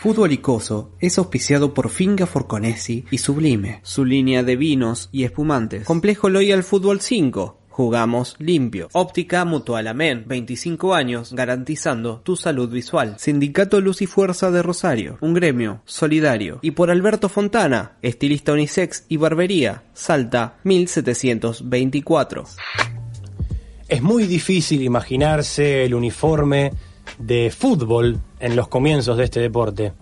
Fútbol Icoso es auspiciado por Finga Forconesi y Sublime, su línea de vinos y espumantes. Complejo Loyal Fútbol 5. Jugamos limpio. Óptica Mutual Amén. 25 años garantizando tu salud visual. Sindicato Luz y Fuerza de Rosario. Un gremio solidario. Y por Alberto Fontana, estilista unisex y barbería. Salta 1724. Es muy difícil imaginarse el uniforme de fútbol en los comienzos de este deporte.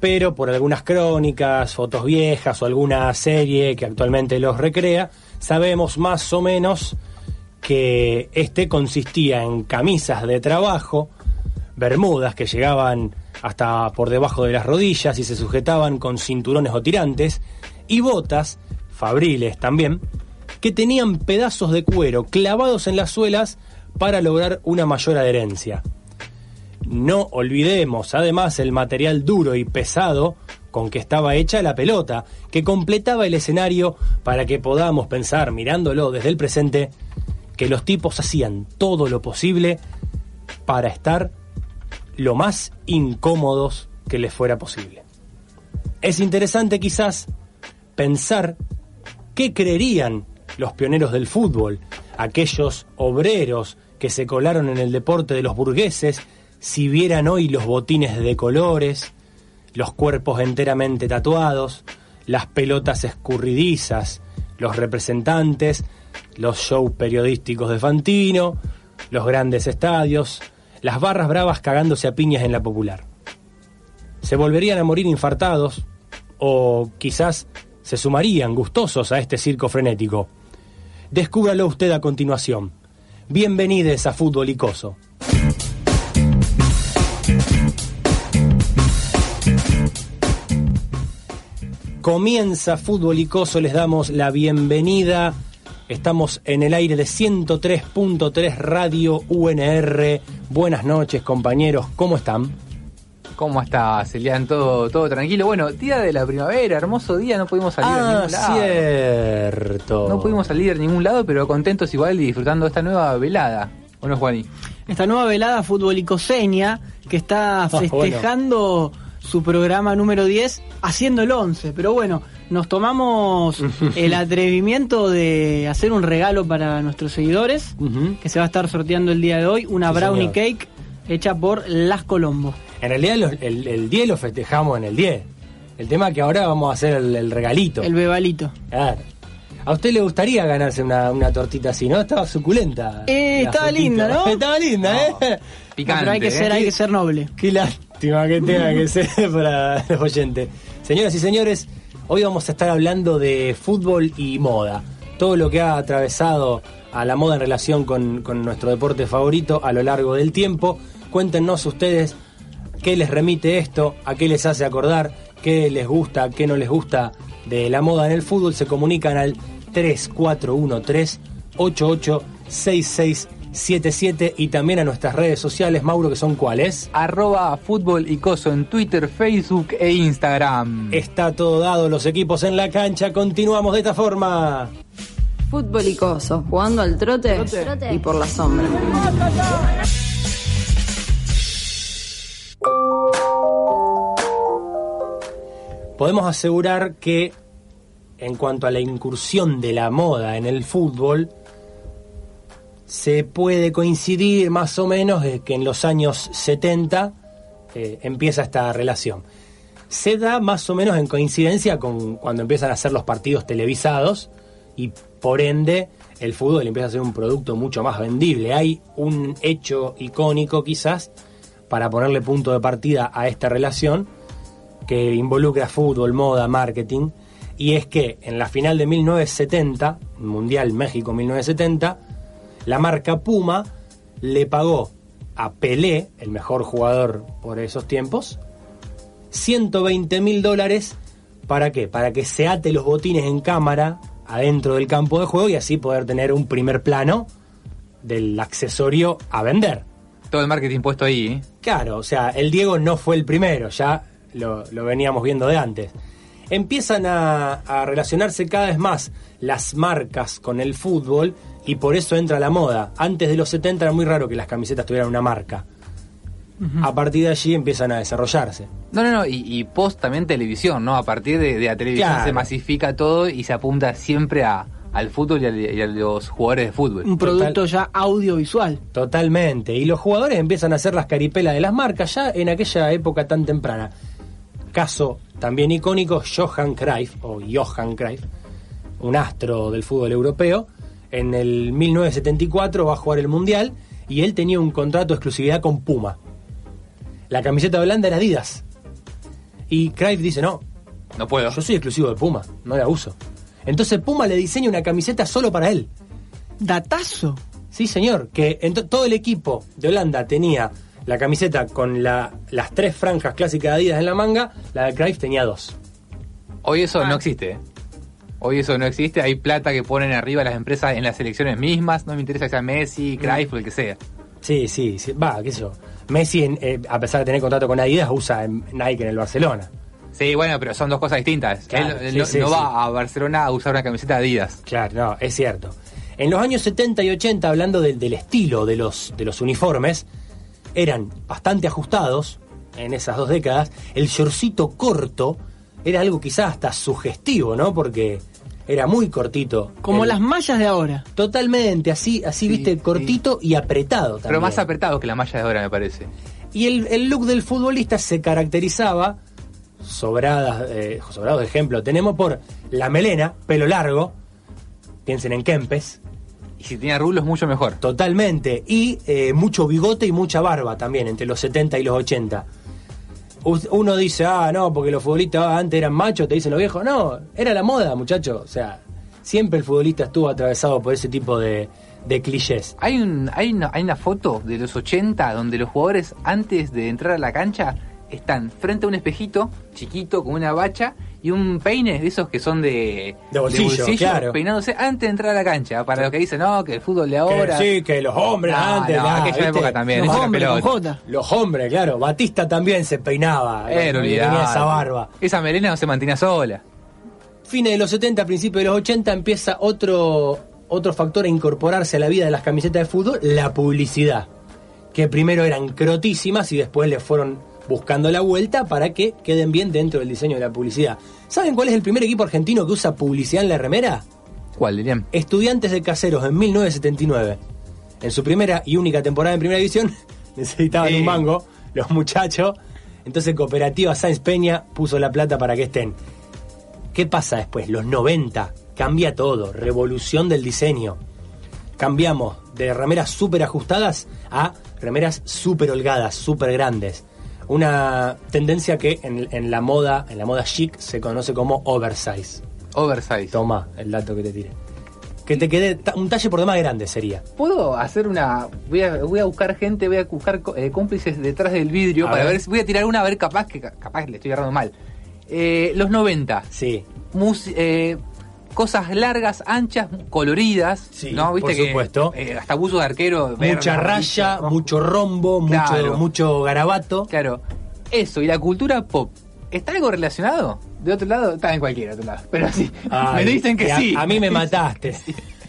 Pero por algunas crónicas, fotos viejas o alguna serie que actualmente los recrea, sabemos más o menos que este consistía en camisas de trabajo, bermudas que llegaban hasta por debajo de las rodillas y se sujetaban con cinturones o tirantes, y botas, fabriles también, que tenían pedazos de cuero clavados en las suelas para lograr una mayor adherencia. No olvidemos además el material duro y pesado con que estaba hecha la pelota, que completaba el escenario para que podamos pensar, mirándolo desde el presente, que los tipos hacían todo lo posible para estar lo más incómodos que les fuera posible. Es interesante quizás pensar qué creerían los pioneros del fútbol, aquellos obreros que se colaron en el deporte de los burgueses, si vieran hoy los botines de colores, los cuerpos enteramente tatuados, las pelotas escurridizas, los representantes, los shows periodísticos de Fantino, los grandes estadios, las barras bravas cagándose a piñas en la popular. Se volverían a morir infartados o quizás se sumarían gustosos a este circo frenético. Descúbralo usted a continuación. Bienvenidos a Fútbol Icoso. Comienza Fútbol Icoso, les damos la bienvenida. Estamos en el aire de 103.3 Radio UNR. Buenas noches, compañeros, ¿cómo están? ¿Cómo está, Celian? ¿Todo, todo tranquilo? Bueno, día de la primavera, hermoso día, no pudimos salir a Ah, ningún lado. cierto. No pudimos salir a ningún lado, pero contentos igual y disfrutando de esta nueva velada. ¿O no, Juani? esta nueva velada futbolicoseña que está festejando su programa número 10 haciendo el 11. Pero bueno, nos tomamos el atrevimiento de hacer un regalo para nuestros seguidores que se va a estar sorteando el día de hoy, una Sí, brownie señor. cake hecha por Las Colombo. En realidad los- el, el 10 lo festejamos en el 10. El tema es que ahora vamos a hacer el, el regalito. El bebalito. Claro. ¿A usted le gustaría ganarse una, una tortita así, no? Estaba suculenta. Eh, estaba linda, ¿no? Estaba linda, ¿eh? Picante. Pero hay que ¿eh? ser, hay que ser noble. Qué lástima que tenga que ser para los oyentes. Señoras y señores, hoy vamos a estar hablando de fútbol y moda. Todo lo que ha atravesado a la moda en relación con, con nuestro deporte favorito a lo largo del tiempo. Cuéntenos ustedes qué les remite esto, a qué les hace acordar, qué les gusta, qué no les gusta de la moda en el fútbol. Se comunican al 3413 886677 y también a nuestras redes sociales, Mauro, que son cuáles. Arroba Fútbol Icoso en Twitter, Facebook e Instagram. Está todo dado, los equipos en la cancha. Continuamos de esta forma. Fútbol icoso, jugando al trote, y por la sombra. Podemos asegurar que en cuanto a la incursión de la moda en el fútbol, se puede coincidir más o menos que en los años 70 eh, empieza esta relación. Se da más o menos en coincidencia con cuando empiezan a hacer los partidos televisados y por ende el fútbol empieza a ser un producto mucho más vendible. Hay un hecho icónico quizás para ponerle punto de partida a esta relación que involucra fútbol, moda, marketing, y es que en la final de 1970, Mundial México 1970, la marca Puma le pagó a Pelé, el mejor jugador por esos tiempos, 120 mil dólares. ¿Para qué? Para que se ate los botines en cámara adentro del campo de juego y así poder tener un primer plano del accesorio a vender. Todo el marketing puesto ahí, ¿eh? Claro, o sea, el Diego no fue el primero, ya lo, lo veníamos viendo de antes. Empiezan a, a relacionarse cada vez más las marcas con el fútbol y por eso entra la moda. Antes de los 70 era muy raro que las camisetas tuvieran una marca. A partir de allí empiezan a desarrollarse. No, no, no, y, post también televisión, ¿no? A partir de, la televisión se masifica todo y se apunta siempre a, al fútbol y a, los jugadores de fútbol. Un producto ya audiovisual. Totalmente. Y los jugadores empiezan a hacer las caripelas de las marcas ya en aquella época tan temprana. Caso también icónico, Johan Cruyff, o Johan Cruyff, un astro del fútbol europeo. En el 1974 va a jugar el Mundial y él tenía un contrato de exclusividad con Puma. La camiseta de Holanda era Adidas. Y Cruyff dice, no, no puedo. Yo soy exclusivo de Puma, no la uso. Entonces Puma le diseña una camiseta solo para él. Datazo. Sí, señor, que todo el equipo de Holanda tenía la camiseta con las tres franjas clásicas de Adidas en la manga, la de Cruyff tenía dos. Hoy eso no existe. ¿eh? Hoy eso no existe. Hay plata que ponen arriba las empresas en las selecciones mismas. No me interesa que sea Messi, Cruyff o el que sea. Sí, sí, sí. va, qué sé yo. Messi, eh, a pesar de tener contrato con Adidas, usa Nike en el Barcelona. Sí, bueno, pero son dos cosas distintas. él, no, va a Barcelona a usar una camiseta de Adidas. Claro, no, es cierto. En los años 70 y 80, hablando del estilo de los, de los uniformes, eran bastante ajustados en esas dos décadas. El shortcito corto era algo quizás hasta sugestivo, ¿no? Porque era muy cortito. Como las mallas de ahora. Totalmente, así, así viste, cortito y apretado también. Pero más apretado que la malla de ahora, me parece. Y el, el look del futbolista se caracterizaba sobradas, eh, sobrados de ejemplo tenemos por la melena, pelo largo, piensen en Kempes. Y si tenía rulos, mucho mejor. Totalmente. Y eh, mucho bigote y mucha barba también, entre los 70 y los 80. Uno dice, ah, no, porque los futbolistas antes eran machos, te dicen los viejos. No, era la moda, muchachos. O sea, siempre el futbolista estuvo atravesado por ese tipo de, de clichés. Hay, un, hay, una, hay una foto de los 80 donde los jugadores, antes de entrar a la cancha, están frente a un espejito chiquito con una bacha y un peine de esos que son de, de bolsillo, peinándose antes de entrar a la cancha. Para los que dicen, no, que el fútbol de ahora. sí, que los hombres antes. No, aquella época también. Los hombres, los hombres, claro. Batista también se peinaba. tenía esa barba. Esa melena no se mantenía sola. Fines de los 70, principios de los 80 empieza otro, otro factor a incorporarse a la vida de las camisetas de fútbol, la publicidad. Que primero eran crotísimas y después le fueron buscando la vuelta para que queden bien dentro del diseño de la publicidad. ¿Saben cuál es el primer equipo argentino que usa publicidad en la remera? ¿Cuál, dirían? Estudiantes de Caseros en 1979. En su primera y única temporada en Primera División necesitaban un mango los muchachos. Entonces Cooperativa Sáenz Peña puso la plata para que estén. ¿Qué pasa después? Los 90. Cambia todo. Revolución del diseño. Cambiamos de remeras súper ajustadas a remeras súper holgadas, súper grandes una tendencia que en, la moda, en la moda chic, se conoce como oversize. Oversize. Toma el dato que te tire. Que te quede un talle por demás grande sería. ¿Puedo hacer una. Voy a, voy a buscar gente, voy a buscar eh, cómplices detrás del vidrio para ver. Voy a tirar una a ver capaz que capaz le estoy agarrando mal. Eh, los 90. Sí. eh, cosas largas, anchas, coloridas. Sí, ¿no? ¿Viste por supuesto. Eh, hasta buzo de arquero. Mucha raya, mucho rombo, mucho, mucho garabato. Claro. Eso, y la cultura pop. ¿Está algo relacionado? De otro lado, está en cualquier otro lado. Pero sí, me dicen que sí. A, mí me mataste.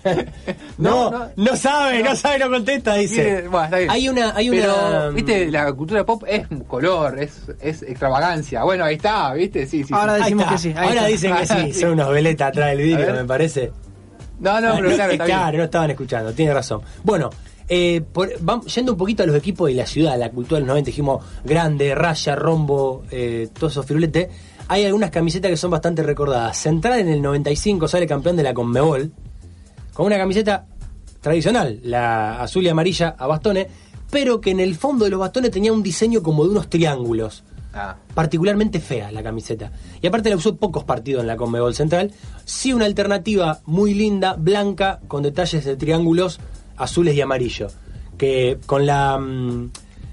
no, no, sabe, no sabe, no contesta, dice. Hay una, hay una. viste, la cultura pop es color, es, es extravagancia. Bueno, ahí está, viste, sí, sí. Ahora decimos que sí. Ahora dicen que sí, son unos veletas atrás del vidrio, me parece. No, no, pero claro, claro, no estaban escuchando, tiene razón. Bueno, eh, vamos, yendo un poquito a los equipos de la ciudad, la cultura de los 90, dijimos grande, raya, rombo, eh, todos esos firuletes. Hay algunas camisetas que son bastante recordadas. Central en el 95 sale campeón de la Conmebol con una camiseta tradicional, la azul y amarilla a bastones, pero que en el fondo de los bastones tenía un diseño como de unos triángulos. Ah. Particularmente fea la camiseta. Y aparte la usó pocos partidos en la Conmebol Central. Sí una alternativa muy linda, blanca, con detalles de triángulos azules y amarillos. Que con la, mm,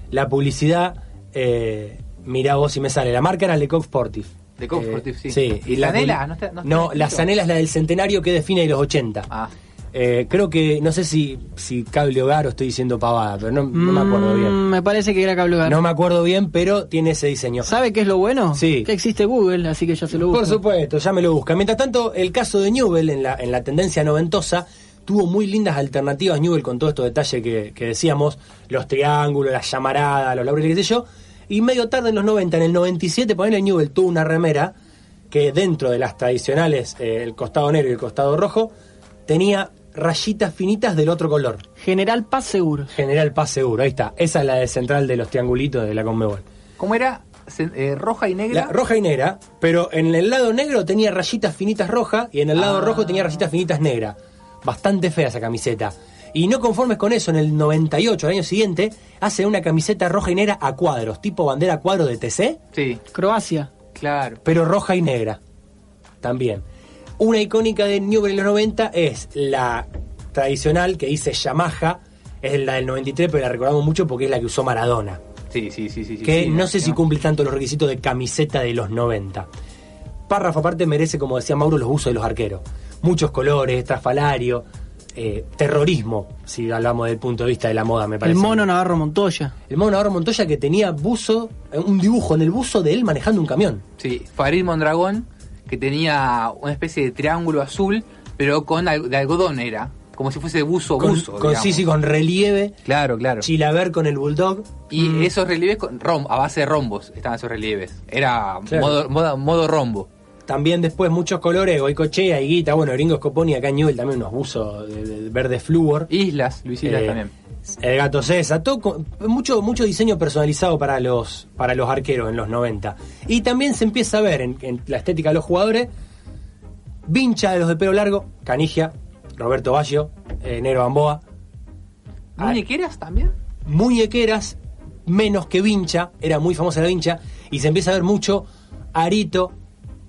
la publicidad, eh, mirá vos si me sale. La marca era Lecoq Sportif. Lecoq Sportif, sí. Sí. ¿Y, la Zanela? ¿No, no, la Zanela es la del centenario que define los 80. Ah. Eh, creo que, no sé si, si Cable Hogar o estoy diciendo pavada, pero no, me acuerdo bien. Mm, me parece que era Cable Hogar. No me acuerdo bien, pero tiene ese diseño. ¿Sabe qué es lo bueno? Sí. Que existe Google, así que ya se lo busca. Por supuesto, ya me lo busca. Mientras tanto, el caso de Newell en la, en la tendencia noventosa tuvo muy lindas alternativas Newell con todo estos detalles que, que decíamos, los triángulos, las llamaradas, los laureles, qué sé yo. Y medio tarde en los 90, en el 97, ponele Newell tuvo una remera que dentro de las tradicionales, eh, el costado negro y el costado rojo, tenía rayitas finitas del otro color. General Paz Seguro. General Paz Seguro, ahí está. Esa es la de central de los triangulitos de la Conmebol. ¿Cómo era? Eh, roja y negra. La roja y negra, pero en el lado negro tenía rayitas finitas rojas y en el lado Ah. rojo tenía rayitas finitas negras. Bastante fea esa camiseta. Y no conformes con eso, en el 98, al año siguiente, hace una camiseta roja y negra a cuadros, tipo bandera cuadro de TC, Sí, Croacia. claro. pero roja y negra. También. Una icónica de Newell en los 90 es la tradicional que dice Yamaha, es la del 93, pero la recordamos mucho porque es la que usó Maradona. Sí, sí, sí, sí. que sí, no sé si cumple tanto los requisitos de camiseta de los 90. Párrafo aparte merece, como decía Mauro, los usos de los arqueros. Muchos colores, estrafalario, eh, terrorismo, si hablamos del punto de vista de la moda, me El parece. mono Navarro Montoya. El mono Navarro Montoya que tenía buzo, eh, un dibujo en el buzo de él manejando un camión. Sí, Farid Mondragón, que tenía una especie de triángulo azul, pero con al- de algodón era. Como si fuese buzo, Con, buzo. con, digamos. sí, sí, con relieve. Claro, claro. Chilaver con el bulldog. Y Mm. esos relieves con rom, a base de rombos estaban esos relieves. Era Claro. modo, modo, modo rombo. También después muchos colores, Goicochea, Higuita, bueno, Gringo Scoponi, acá en Newell también unos buzos de, de verde flúor. Islas, Luis Islas Eh, también. El gato César, todo con- mucho, mucho diseño personalizado para los, para los arqueros en los 90. Y también se empieza a ver en, en la estética de los jugadores, Vincha de los de pelo largo, Canigia, Roberto Baggio, eh, Nero Gamboa, ah. ¿Muñequeras también? muñequeras, menos que Vincha, era muy famosa la Vincha, y se empieza a ver mucho arito,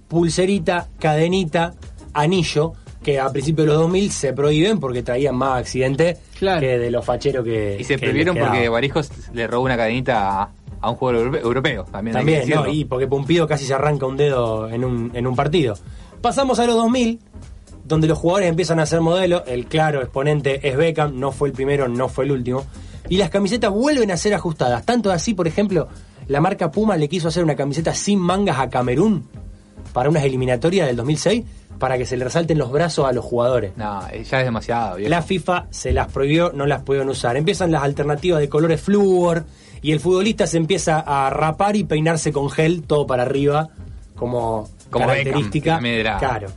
pulserita, cadenita, anillo, que a principios de los 2000 se prohíben porque traían más accidentes Claro. que de los facheros que Y se que prohibieron porque. Barijos le robó una cadenita a, a un jugador europe- europeo. También, También, ¿no? Y porque Pumpido casi se arranca un dedo en un, en un partido. Pasamos a los 2000, donde los jugadores empiezan a hacer modelos. El claro exponente es Beckham, no fue el primero, no fue el último. Y las camisetas vuelven a ser ajustadas. Tanto así, por ejemplo, la marca Puma le quiso hacer una camiseta sin mangas a Camerún para unas eliminatorias del 2006 para que se le resalten los brazos a los jugadores. No, ya es demasiado. viejo. La FIFA se las prohibió, no las pueden usar. Empiezan las alternativas de colores flúor y el futbolista se empieza a rapar y peinarse con gel todo para arriba como, Como característica. Beckham, Claro.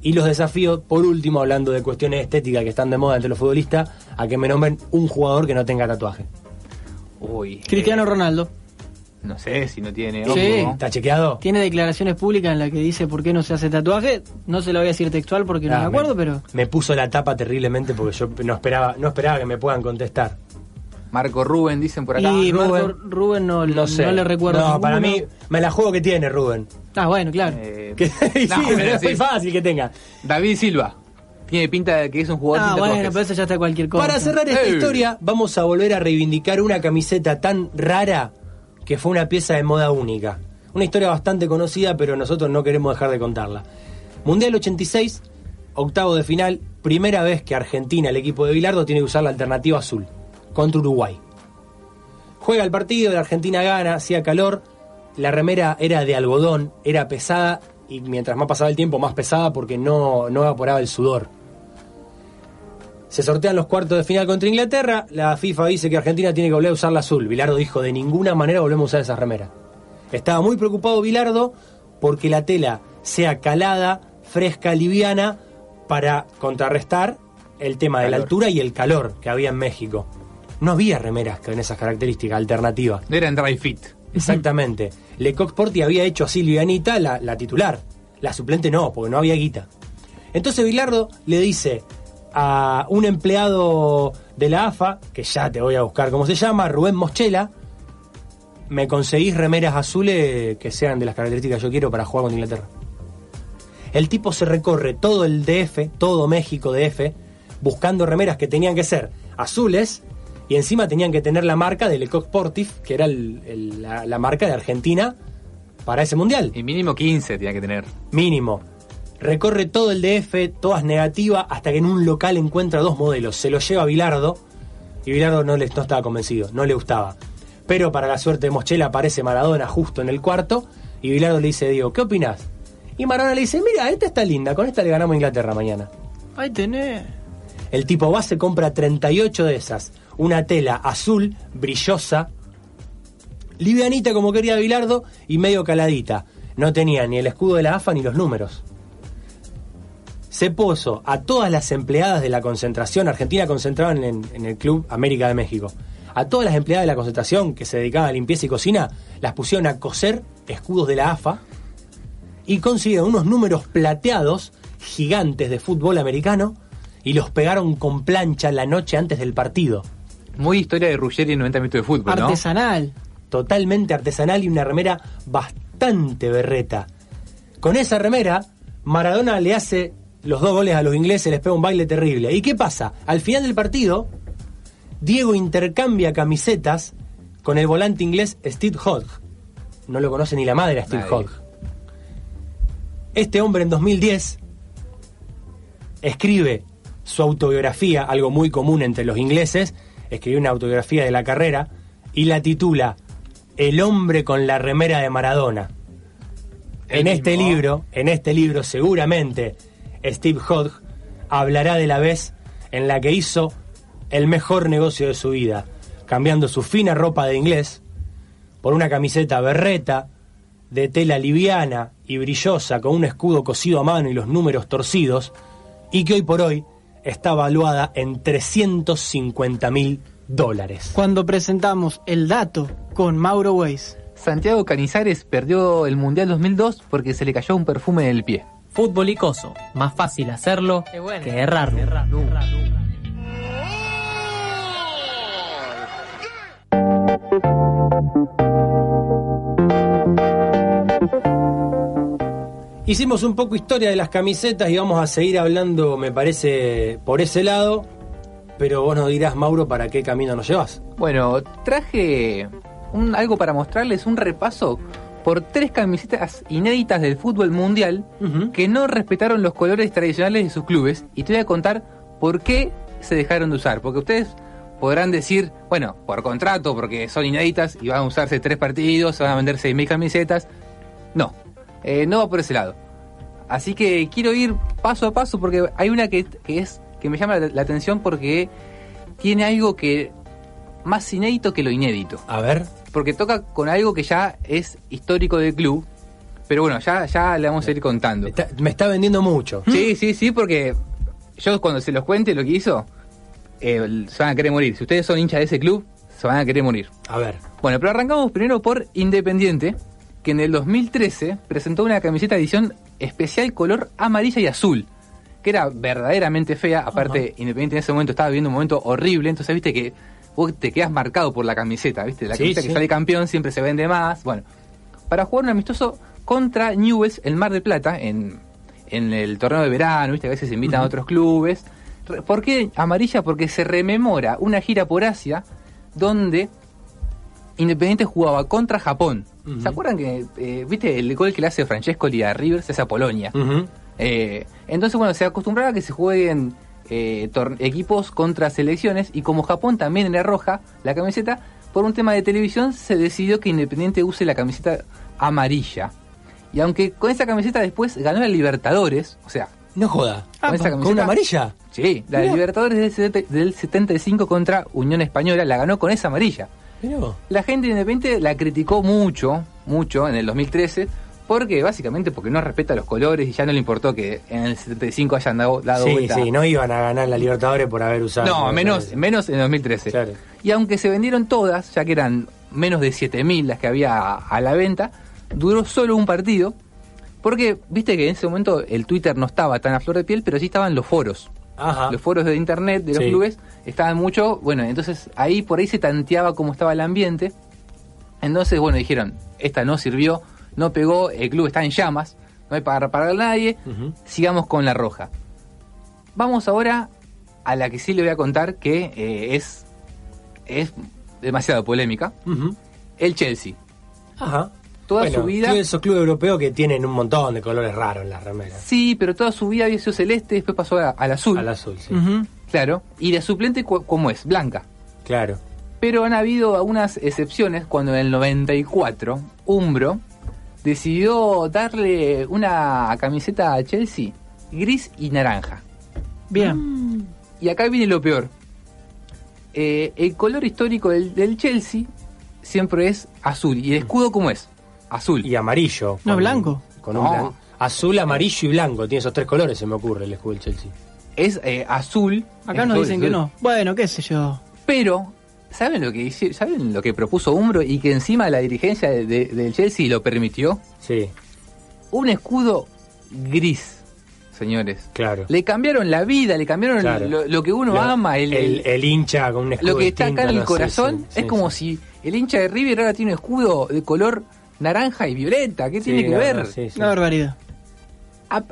Y los desafíos, por último, hablando de cuestiones estéticas que están de moda entre los futbolistas, a que me nombren un jugador que no tenga tatuaje. Uy. Cristiano eh, Ronaldo. No sé si no tiene. Sí. ¿Está chequeado? Tiene declaraciones públicas en las que dice por qué no se hace tatuaje. No se lo voy a decir textual porque no Ah, me acuerdo, pero. Me puso la tapa terriblemente porque yo no esperaba, no esperaba que me puedan contestar. Marco Rubén, dicen por acá. y Rubén. Marco Rubén no, No sé. no le recuerdo. No, para mí, me la juego que tiene Rubén. Ah, bueno, claro. Eh, Que- sí, no, pero es muy fácil que tenga. David Silva. Tiene pinta de que es un jugador ah, bueno, tatuajes. pero eso ya está cualquier cosa. Para cerrar esta Ey. historia, vamos a volver a reivindicar una camiseta tan rara que fue una pieza de moda única. Una historia bastante conocida, pero nosotros no queremos dejar de contarla. Mundial 86, octavo de final, primera vez que Argentina, el equipo de Bilardo, tiene que usar la alternativa azul contra Uruguay. Juega el partido, la Argentina gana, hacía calor, la remera era de algodón, era pesada y mientras más pasaba el tiempo más pesada porque no, no evaporaba el sudor. Se sortean los cuartos de final contra Inglaterra. La FIFA dice que Argentina tiene que volver a usar la azul. Bilardo dijo, de ninguna manera volvemos a usar esa remera. Estaba muy preocupado Bilardo porque la tela sea calada, fresca, liviana, para contrarrestar el tema de la altura y el calor que había en México. No había remeras con esas características alternativas. No era en dry fit. Exactamente. Lecoq Porti había hecho a Silvia Anita la, la titular. La suplente no, porque no había guita. Entonces Bilardo le dice a un empleado de la AFA, que ya te voy a buscar cómo se llama, Rubén Moschela, me conseguís remeras azules que sean de las características que yo quiero para jugar contra Inglaterra. El tipo se recorre todo el DF, todo México DF, buscando remeras que tenían que ser azules y encima tenían que tener la marca de Lecoq Sportif, que era el- el- la, la marca de Argentina para ese mundial. Y mínimo 15 tenía que tener. Mínimo. Recorre todo el DF, todas negativas, hasta que en un local encuentra dos modelos. Se los lleva a Bilardo y Bilardo no, le, no estaba convencido, no le gustaba. Pero para la suerte de Moschela aparece Maradona justo en el cuarto y Bilardo le dice, Diego, ¿qué opinás? Y Maradona le dice, mira, esta está linda, con esta le ganamos a Inglaterra mañana. Ahí tenés. El tipo va, se compra 38 de esas. Una tela azul, brillosa, livianita como quería Bilardo y medio caladita. No tenía ni el escudo de la AFA ni los números. Se puso a todas las empleadas de la concentración, Argentina concentraba en, en el Club América de México. A todas las empleadas de la concentración que se dedicaban a limpieza y cocina, las pusieron a coser escudos de la AFA y consiguieron unos números plateados gigantes de fútbol americano y los pegaron con plancha la noche antes del partido. Muy historia de Ruggeri en 90 minutos de fútbol, ¿no? Artesanal. Totalmente artesanal y una remera bastante berreta. Con esa remera, Maradona le hace los dos goles a los ingleses, les pega un baile terrible. ¿Y qué pasa? Al final del partido, Diego intercambia camisetas con el volante inglés Steve Hodge. No lo conoce ni la madre a Steve Nadie. Hodge. Este hombre en 2010 escribe su autobiografía, algo muy común entre los ingleses, escribió una autobiografía de la carrera y la titula El hombre con la remera de Maradona. En este libro, en este libro seguramente Steve Hodge hablará de la vez en la que hizo el mejor negocio de su vida, cambiando su fina ropa de inglés por una camiseta berreta de tela liviana y brillosa con un escudo cosido a mano y los números torcidos, y que hoy por hoy está valuada en 350 mil dólares. Cuando presentamos el dato con Mauro Weiss. Santiago Canizares perdió el Mundial 2002 porque se le cayó un perfume en el pie. Fútbol icoso. Más fácil hacerlo que errarlo. Hicimos un poco historia de las camisetas y vamos a seguir hablando, me parece, por ese lado, pero vos nos dirás, Mauro, para qué camino nos llevas. Bueno, traje un- algo para mostrarles, un repaso por tres camisetas inéditas del fútbol mundial que no respetaron los colores tradicionales de sus clubes y te voy a contar por qué se dejaron de usar. Porque ustedes podrán decir, bueno, por contrato, porque son inéditas y van a usarse tres partidos, se van a vender 6.000 camisetas. No, eh, no va por ese lado. Así que quiero ir paso a paso porque hay una que, que es que me llama la, la atención porque tiene algo que más inédito que lo inédito A ver. Porque toca con algo que ya es histórico del club. Pero bueno, ya, ya le vamos a ir contando. Me está, me está vendiendo mucho. Sí, sí, sí, porque yo cuando se los cuente lo que hizo, eh, se van a querer morir. Si ustedes son hinchas de ese club, se van a querer morir. A ver. Bueno, pero arrancamos primero por Independiente, que en el 2013 presentó una camiseta edición especial color amarilla y azul, que era verdaderamente fea. Aparte, Independiente en ese momento estaba viviendo un momento horrible, entonces viste que vos te quedas marcado por la camiseta, viste, la Sí, camiseta sí. que sale campeón siempre se vende más. Bueno, para jugar un amistoso contra Newells, el Mar de Plata, en, en el torneo de verano, viste, a veces se invitan a otros clubes. ¿Por qué amarilla? Porque se rememora una gira por Asia donde Independiente jugaba contra Japón. ¿Se acuerdan que, eh, viste, el gol que le hace Francesco a River se hace a Polonia? Eh, entonces, bueno, se acostumbraba a que se jueguen eh, equipos contra selecciones y como Japón también era roja la camiseta, por un tema de televisión se decidió que Independiente use la camiseta amarilla. Y aunque con esa camiseta después ganó la Libertadores, o sea, No joda. Con esa ¿Con camiseta- una amarilla? sí, la. Libertadores del, 70 del 75 contra Unión Española la ganó con esa amarilla. Mirá. La gente de Independiente la criticó mucho, mucho en el 2013, porque básicamente porque no respeta los colores y ya no le importó que en el 75 hayan dado, dado Sí, vuelta. sí, no iban a ganar la Libertadores por haber usado. No, menos, menos en el 2013. Claro. Y aunque se vendieron todas, ya que eran menos de 7.000 las que había a, a la venta, duró solo un partido, porque viste que en ese momento el Twitter no estaba tan a flor de piel, pero sí estaban los foros. Ajá. Los foros de internet de los Sí. clubes estaban mucho, bueno, entonces ahí por ahí se tanteaba cómo estaba el ambiente. Entonces, bueno, dijeron, esta no sirvió, no pegó, el club está en llamas, no hay para reparar a nadie, sigamos con la roja. Vamos ahora a la que sí le voy a contar que eh, es, es demasiado polémica. El Chelsea. Ajá. Toda Bueno, su vida... Esos clubes europeos que tienen un montón de colores raros en las remeras. Sí, pero toda su vida había sido celeste, después pasó a- al azul. Al azul, sí. Claro. Y de suplente, ¿cómo es? Blanca. Claro. Pero han habido algunas excepciones cuando en el 94 Umbro decidió darle una camiseta a Chelsea gris y naranja. Bien. Y acá viene lo peor. Eh, el color histórico del, Chelsea siempre es azul. ¿Y el escudo cómo es? Azul. Y amarillo. No, blanco. Con un Azul, amarillo y blanco. Tiene esos tres colores, se me ocurre, el escudo del Chelsea. Es eh, azul. Acá nos dicen que no. Bueno, qué sé yo. Pero, ¿saben lo que ¿Saben lo que propuso Umbro y que encima la dirigencia del Chelsea lo permitió? Sí. Un escudo gris señores. Claro. Le cambiaron la vida, le cambiaron lo, que uno ama. El, el, hincha con un escudo. Lo que está acá en el corazón es como si el hincha de River ahora tiene un escudo de color naranja y violeta. ¿Qué tiene que ver? Una barbaridad.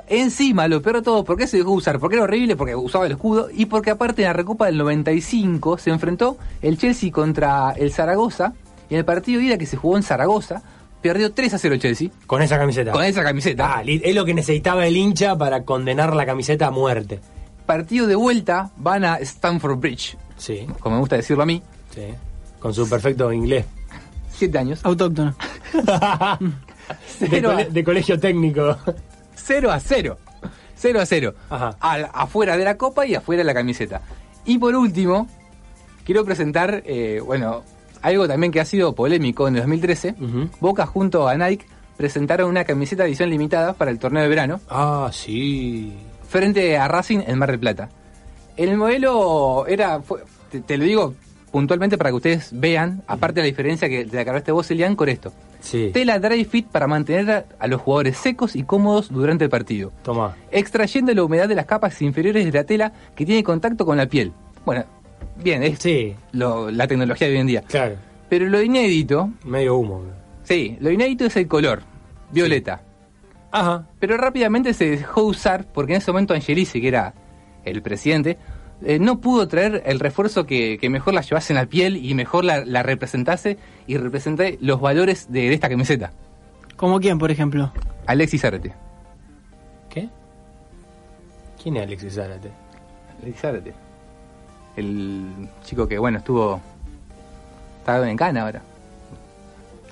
Encima, lo peor de todo, ¿por qué se dejó usar? Porque era horrible, porque usaba el escudo y porque aparte en la Recopa del 95 se enfrentó el Chelsea contra el Zaragoza y en el partido de ida que se jugó en Zaragoza perdió 3 a 0 Chelsea. Con esa camiseta. Con esa camiseta. Ah, es lo que necesitaba el hincha para condenar la camiseta a muerte. Partido de vuelta, van a Stamford Bridge. Sí. Como me gusta decirlo a mí. Sí. Con su perfecto inglés. Siete años. Autóctono. de, colegio técnico. 0 a 0. 0 a 0. Ajá. afuera de la copa y afuera de la camiseta. Y por último, quiero presentar, eh, bueno, algo también que ha sido polémico en el 2013, Boca junto a Nike presentaron una camiseta edición limitada para el torneo de verano. Ah, sí. Frente a Racing en Mar del Plata. El modelo era, te, lo digo puntualmente para que ustedes vean, aparte de la diferencia que te acabaste vos, Elian, con esto. Sí. Tela Dry Fit para mantener a, los jugadores secos y cómodos durante el partido. Toma. Extrayendo la humedad de las capas inferiores de la tela que tiene contacto con la piel. Bueno, bien, es la tecnología de hoy en día. Claro. Pero lo inédito. Medio humo. Sí, lo inédito es el color, violeta. Ajá. Pero rápidamente se dejó usar porque en ese momento Angelici, que era el presidente, eh, no pudo traer el refuerzo que, mejor la llevase en la piel y mejor la, representase y represente los valores de, esta camiseta. ¿Como quién, por ejemplo? Alexis Zárate. ¿Qué? ¿Quién es Alexis Zárate? Alexis Zárate el chico que, bueno, estuvo. Está en Cana ahora.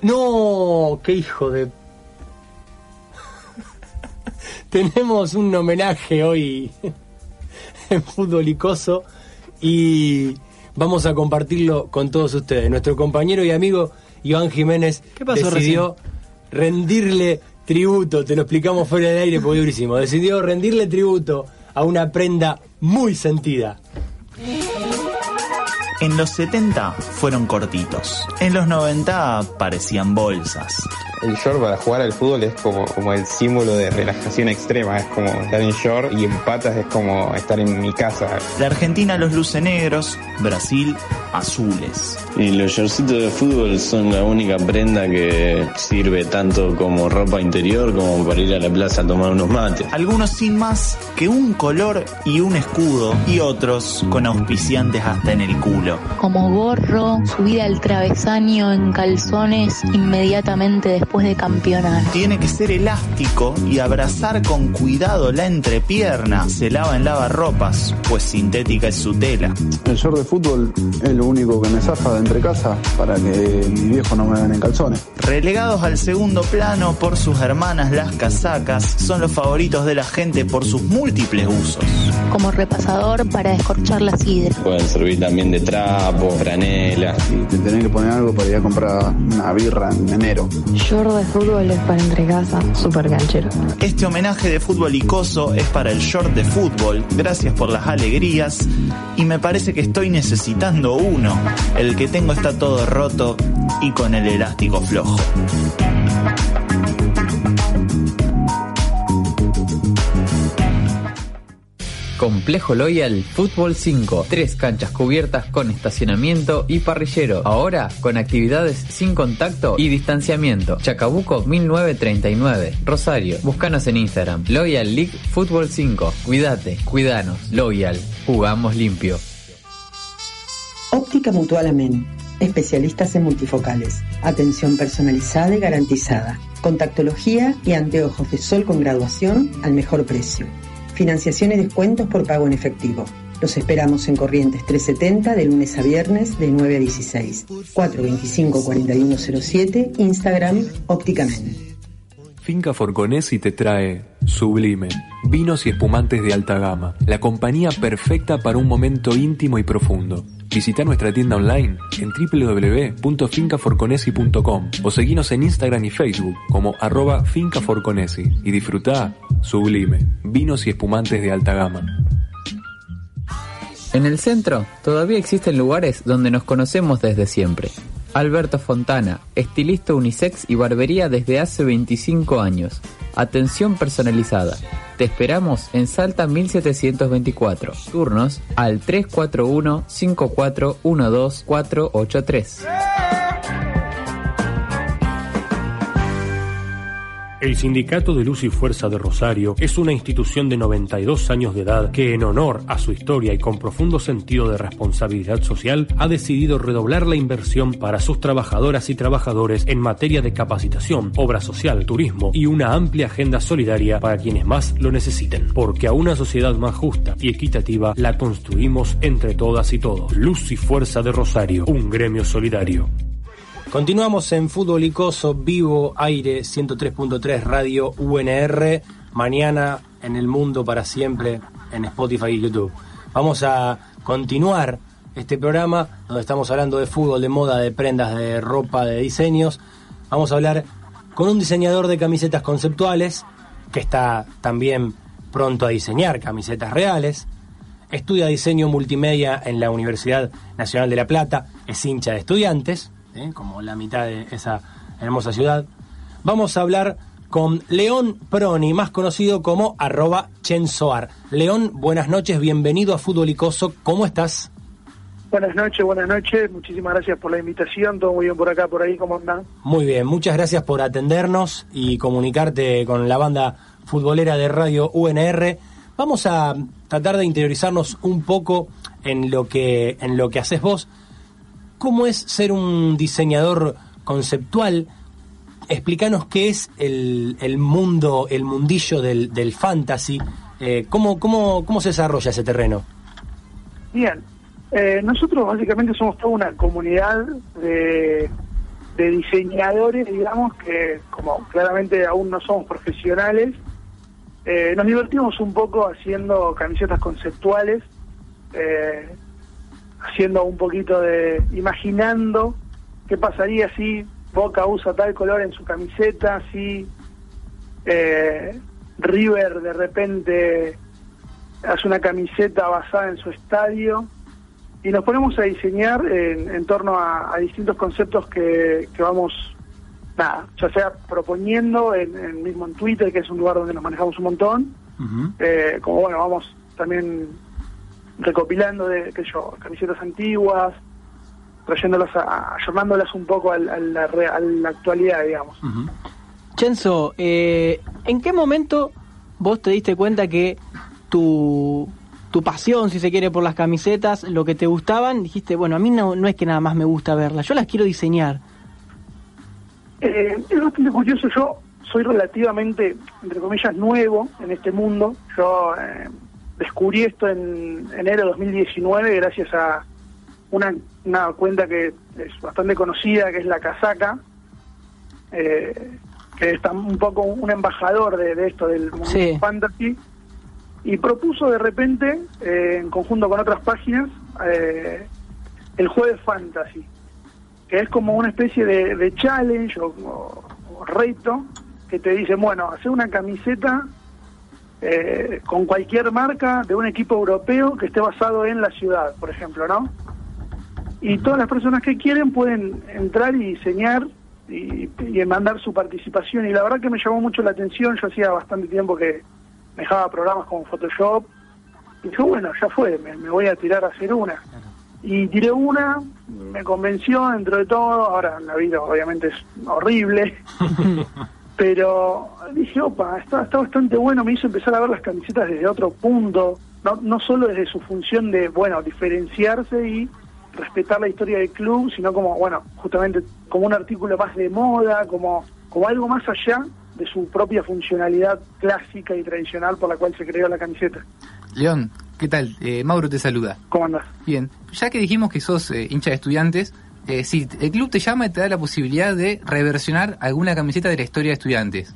No, qué hijo de. Tenemos un homenaje hoy en Fútbol Icoso y vamos a compartirlo con todos ustedes. Nuestro compañero y amigo Iván Jiménez decidió rendirle tributo, te lo explicamos fuera del aire porque durísimo, decidió rendirle tributo a una prenda muy sentida. En los 70 fueron cortitos. En los 90 parecían bolsas. El short para jugar al fútbol es como, como el símbolo de relajación extrema. Es como estar en short y en patas es como estar en mi casa. La Argentina los luce negros, Brasil azules. Y los shortcitos de fútbol son la única prenda que sirve tanto como ropa interior como para ir a la plaza a tomar unos mates. Algunos sin más que un color y un escudo y otros con auspiciantes hasta en el culo. Como gorro, subir al travesaño en calzones inmediatamente después de campeonar. Tiene que ser elástico y abrazar con cuidado la entrepierna. Se lava en lavarropas, pues sintética es su tela. El short de fútbol es lo único que me zafa de entre casa para que mi viejo no me vean en calzones. Relegados al segundo plano por sus hermanas las casacas, son los favoritos de la gente por sus múltiples usos. Como repasador para descorchar la sidra. Pueden servir también de trapo, franela. Y te tenés que poner algo para ir a comprar una birra en enero. Short de fútbol es para entre casa, super. Este homenaje de fútbol icoso es para el short de fútbol. Gracias por las alegrías. Y me parece que estoy necesitando uno. El que tengo está todo roto y con el elástico flojo. Complejo Loyal Fútbol 5. Tres canchas cubiertas con estacionamiento y parrillero. Ahora con actividades sin contacto y distanciamiento. Chacabuco 1939. Rosario. Búscanos en Instagram. Loyal League Fútbol 5. Cuídate, cuidanos. Loyal. Jugamos limpio. Óptica Mutual Amén. Especialistas en multifocales. Atención personalizada y garantizada. Contactología y anteojos de sol con graduación al mejor precio. Financiación y descuentos por pago en efectivo. Los esperamos en Corrientes 370 de lunes a viernes de 9 a 16. 425-4107, Instagram Ópticamente. Finca Forconesi te trae Sublime. Vinos y espumantes de alta gama. La compañía perfecta para un momento íntimo y profundo. Visita nuestra tienda online en www.fincaforconesi.com o seguinos en Instagram y Facebook como arroba fincaforconesi y disfruta Sublime. Vinos y espumantes de alta gama. En el centro todavía existen lugares donde nos conocemos desde siempre. Alberto Fontana, estilista unisex y barbería desde hace 25 años. Atención personalizada. Te esperamos en Salta 1724. Turnos al 341 5412 El Sindicato de Luz y Fuerza de Rosario es una institución de 92 años de edad que en honor a su historia y con profundo sentido de responsabilidad social ha decidido redoblar la inversión para sus trabajadoras y trabajadores en materia de capacitación, obra social, turismo y una amplia agenda solidaria para quienes más lo necesiten. Porque a una sociedad más justa y equitativa la construimos entre todas y todos. Luz y Fuerza de Rosario, un gremio solidario. Continuamos en Fútbol Icoso, vivo, aire, 103.3 Radio UNR. Mañana en el mundo para siempre en Spotify y YouTube. Vamos a continuar este programa donde estamos hablando de fútbol, de moda, de prendas, de ropa, de diseños. Vamos a hablar con un diseñador de camisetas conceptuales que está también pronto a diseñar camisetas reales. Estudia diseño multimedia en la Universidad Nacional de La Plata, es hincha de estudiantes ¿eh? como la mitad de esa hermosa ciudad. Vamos a hablar con León Proni, más conocido como arroba Chensoar. León, buenas noches, bienvenido a Fútbol Icoso, ¿cómo estás? Buenas noches, buenas noches, muchísimas gracias por la invitación, todo muy bien por acá, por ahí, ¿cómo andan? Muy bien, muchas gracias por atendernos y comunicarte con la banda futbolera de Radio UNR. Vamos a tratar de interiorizarnos un poco en lo que, en lo que haces vos. ¿Cómo es ser un diseñador conceptual? Explícanos qué es el, el mundo, el mundillo del, del fantasy. Eh, ¿cómo, cómo, ¿Cómo se desarrolla ese terreno? Bien, eh, nosotros básicamente somos toda una comunidad de, de diseñadores, digamos, que como claramente aún no somos profesionales, eh, nos divertimos un poco haciendo camisetas conceptuales. Eh, haciendo un poquito de, imaginando qué pasaría si Boca usa tal color en su camiseta, si eh, River de repente hace una camiseta basada en su estadio. Y nos ponemos a diseñar en, torno a, distintos conceptos que, vamos, nada, ya sea proponiendo en, mismo en Twitter, que es un lugar donde nos manejamos un montón, eh, como bueno, vamos también recopilando de, qué yo, camisetas antiguas, trayéndolas, a, llamándolas un poco a, la, actualidad, digamos. Chenzo, eh, ¿en qué momento vos te diste cuenta que tu, tu pasión, si se quiere, por las camisetas, lo que te gustaban, dijiste, bueno, a mí no, no es que nada más me gusta verlas, yo las quiero diseñar? Eh, es bastante curioso, yo soy relativamente, entre comillas, nuevo en este mundo. Yo eh, descubrí esto en enero de 2019 gracias a una, una cuenta que es bastante conocida, que es La Casaca, eh, que está un poco un embajador de, esto del mundo fantasy, y propuso de repente, eh, en conjunto con otras páginas, eh, el jueves fantasy, que es como una especie de, challenge o, o reto que te dice, bueno, hacer una camiseta eh, con cualquier marca de un equipo europeo que esté basado en la ciudad, por ejemplo, ¿no? Y todas las personas que quieren pueden entrar y diseñar y, mandar su participación. Y la verdad que me llamó mucho la atención, yo hacía bastante tiempo que dejaba programas como Photoshop. Y dije, bueno, ya fue, me, me voy a tirar a hacer una. Y tiré una, me convenció dentro de todo, ahora la vida obviamente es horrible, pero dije, opa, está, está bastante bueno, me hizo empezar a ver las camisetas desde otro punto, no, no solo desde su función de, bueno, diferenciarse y respetar la historia del club, sino como, bueno, justamente como un artículo más de moda, como, como algo más allá de su propia funcionalidad clásica y tradicional por la cual se creó la camiseta. León, ¿qué tal? Eh, Mauro te saluda. ¿Cómo andas? Bien, ya que dijimos que sos eh, hincha de estudiantes, eh, si el club te llama y te da la posibilidad de reversionar alguna camiseta de la historia de estudiantes,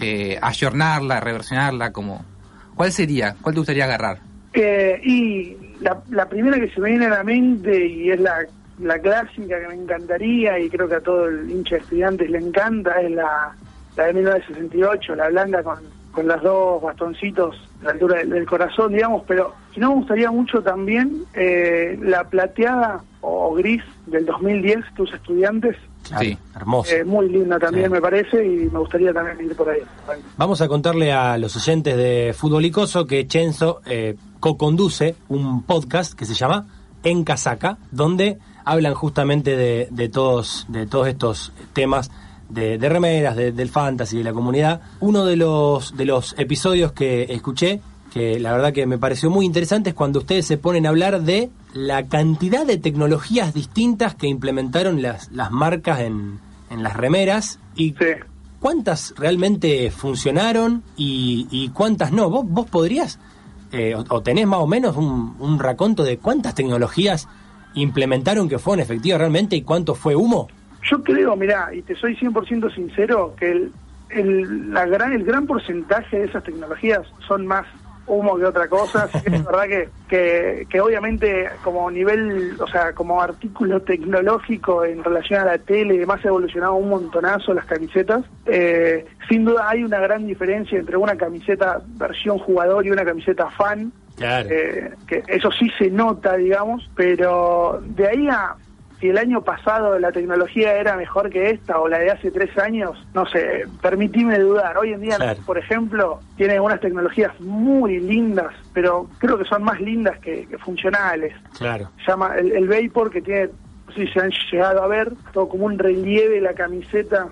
eh, ayornarla, reversionarla? Como, ¿Cuál sería? ¿Cuál te gustaría agarrar? Eh, y la, la primera que se me viene a la mente y es la, la clásica que me encantaría y creo que a todo el hincha de estudiantes le encanta es la, la de 1968, la blanca con, con los dos bastoncitos a la altura del, del corazón, digamos, pero si no me gustaría mucho también eh, la plateada o gris del 2010 tus estudiantes. Sí, hermoso. Eh, muy linda también Sí. me parece y me gustaría también ir por ahí. Vamos a contarle a los oyentes de Fútbol Icoso que Chenzo eh, co-conduce un podcast que se llama En Casaca, donde hablan justamente de, de todos, de todos estos temas de, de remeras, de- del fantasy, de la comunidad. Uno de los, de los episodios que escuché, que la verdad que me pareció muy interesante, es cuando ustedes se ponen a hablar de la cantidad de tecnologías distintas que implementaron las, las marcas en, en las remeras y cuántas realmente funcionaron y, y cuántas no. ¿Vos, vos podrías, eh, o, o tenés más o menos un, un raconto de cuántas tecnologías implementaron que fueron efectivas realmente y cuánto fue humo? Yo creo, mirá, y te soy 100% sincero, que el, el, la gran, el gran porcentaje de esas tecnologías son más humo que otra cosa. Sí es verdad que, que, que obviamente como nivel, o sea, como artículo tecnológico en relación a la tele y demás ha evolucionado un montonazo las camisetas. Eh, sin duda hay una gran diferencia entre una camiseta versión jugador y una camiseta fan. Claro. Eh, que eso sí se nota, digamos, pero de ahí a si el año pasado la tecnología era mejor que esta o la de hace tres años, no sé, permitime dudar. Hoy en día, Claro. por ejemplo, tiene unas tecnologías muy lindas, pero creo que son más lindas que, que funcionales. Claro. Llama el, el Vapor, que tiene, si se han llegado a ver, todo como un relieve la camiseta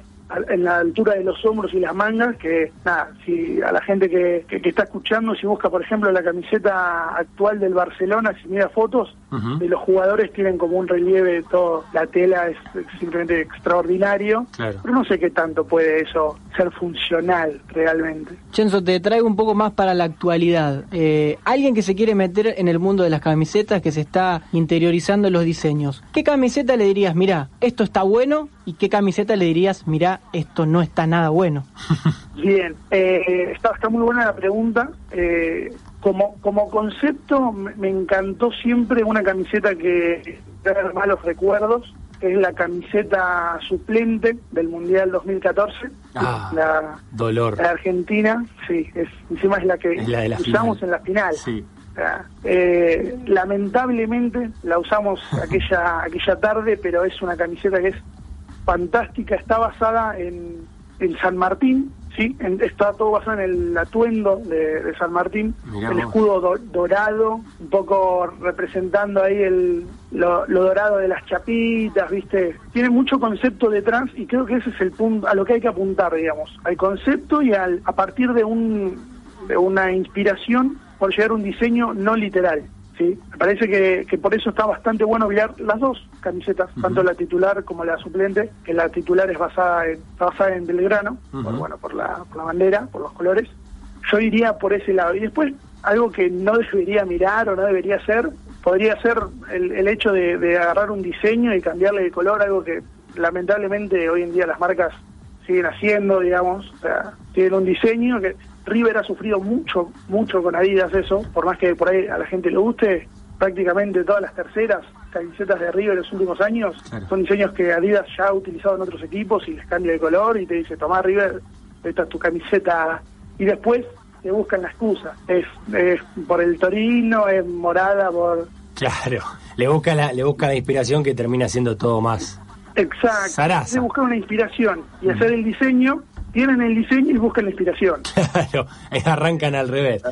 en la altura de los hombros y las mangas, que nada, si a la gente que, que- que está escuchando, si busca por ejemplo la camiseta actual del Barcelona, si mira fotos, de los jugadores tienen como un relieve, todo, la tela es, es simplemente extraordinario, Claro. pero no sé qué tanto puede eso ser funcional realmente. Chenzo, te traigo un poco más para la actualidad. Eh, alguien que se quiere meter en el mundo de las camisetas, que se está interiorizando en los diseños. ¿Qué camiseta le dirías, mira, esto está bueno? ¿Y qué camiseta le dirías, mira, esto no está nada bueno? Bien, eh, está, está muy buena la pregunta. Eh, como, como concepto, me, encantó siempre una camiseta que trae malos recuerdos, que es la camiseta suplente del Mundial 2014. Ah, la, dolor. la de Argentina, sí, es, encima es la que Es la de la usamos final. en la final. Sí. Eh, lamentablemente la usamos aquella aquella tarde, pero es una camiseta que es fantástica, está basada en, en San Martín, sí, En- está todo basado en el atuendo de, de San Martín, Mirá el escudo do- dorado, un poco representando ahí el, lo, lo dorado de las chapitas, viste, tiene mucho concepto detrás y creo que ese es el punto a lo que hay que apuntar, digamos, al concepto y al, a partir de un de una inspiración por llegar a un diseño no literal. ¿Sí? Me parece que, que por eso está bastante bueno mirar las dos camisetas, tanto la titular como la suplente, que la titular es basada en, está basada en Belgrano, por, Ujú. bueno, por la, por la bandera, por los colores. Yo iría por ese lado. Y después, algo que no debería mirar o no debería ser, podría ser el, el hecho de, de agarrar un diseño y cambiarle de color, algo que lamentablemente hoy en día las marcas siguen haciendo, digamos, o sea, tienen un diseño que River ha sufrido mucho, mucho con Adidas eso, por más que por ahí a la gente le guste, prácticamente todas las terceras camisetas de River en los últimos años son diseños que Adidas ya ha utilizado en otros equipos y les cambia de color y te dice, tomá River, esta es tu camiseta, y después te buscan la excusa, es, es por el Torino, es morada por... Claro. Le busca la, le busca la inspiración que termina siendo todo más. Exacto. Zaraza. De buscar una inspiración y hacer el diseño, tienen el diseño y buscan la inspiración. Claro, arrancan al revés.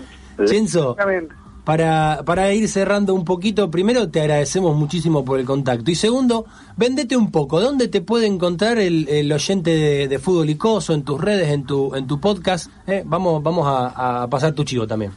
Chenzo, Exactamente. para, para ir cerrando un poquito, primero te agradecemos muchísimo por el contacto. Y segundo, vendete un poco. ¿Dónde te puede encontrar el, el oyente de, de Fútbol Icoso, en tus redes, en tu, en tu podcast? Eh, vamos vamos a, a pasar tu chivo también.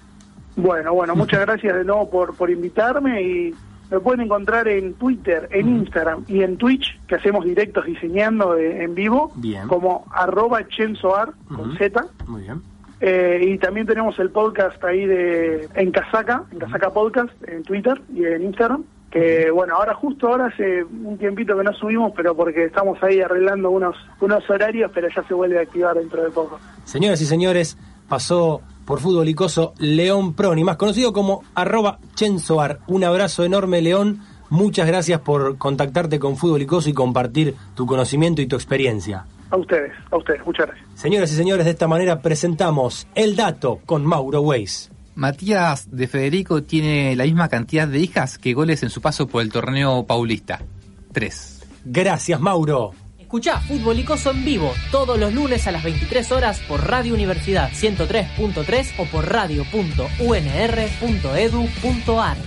Bueno, bueno, muchas gracias de nuevo por, por invitarme y me pueden encontrar en Twitter, en Instagram y en Twitch, que hacemos directos diseñando eh, en vivo, Bien. como arroba chenzoar con. Z. Muy bien. Eh, y también tenemos el podcast ahí de en Casaca, en Casaca Podcast, en Twitter y en Instagram, que bueno, ahora justo ahora hace un tiempito que no subimos, pero porque estamos ahí arreglando unos, unos horarios, pero ya se vuelve a activar dentro de poco. Señoras y señores, pasó por fútbol icoso León Proni, más conocido como arroba Chensoar. Un abrazo enorme, León. Muchas gracias por contactarte con Fútbol Icoso y compartir tu conocimiento y tu experiencia. A ustedes, a ustedes, muchas gracias. Señoras y señores, de esta manera presentamos El Dato con Mauro Weiss. Matías de Federico tiene la misma cantidad de hijas que goles en su paso por el torneo paulista. Tres. Gracias, Mauro. Escucha Fútbol Icoso en vivo todos los lunes a las 23 horas por Radio Universidad 103.3 o por radio.unr.edu.ar.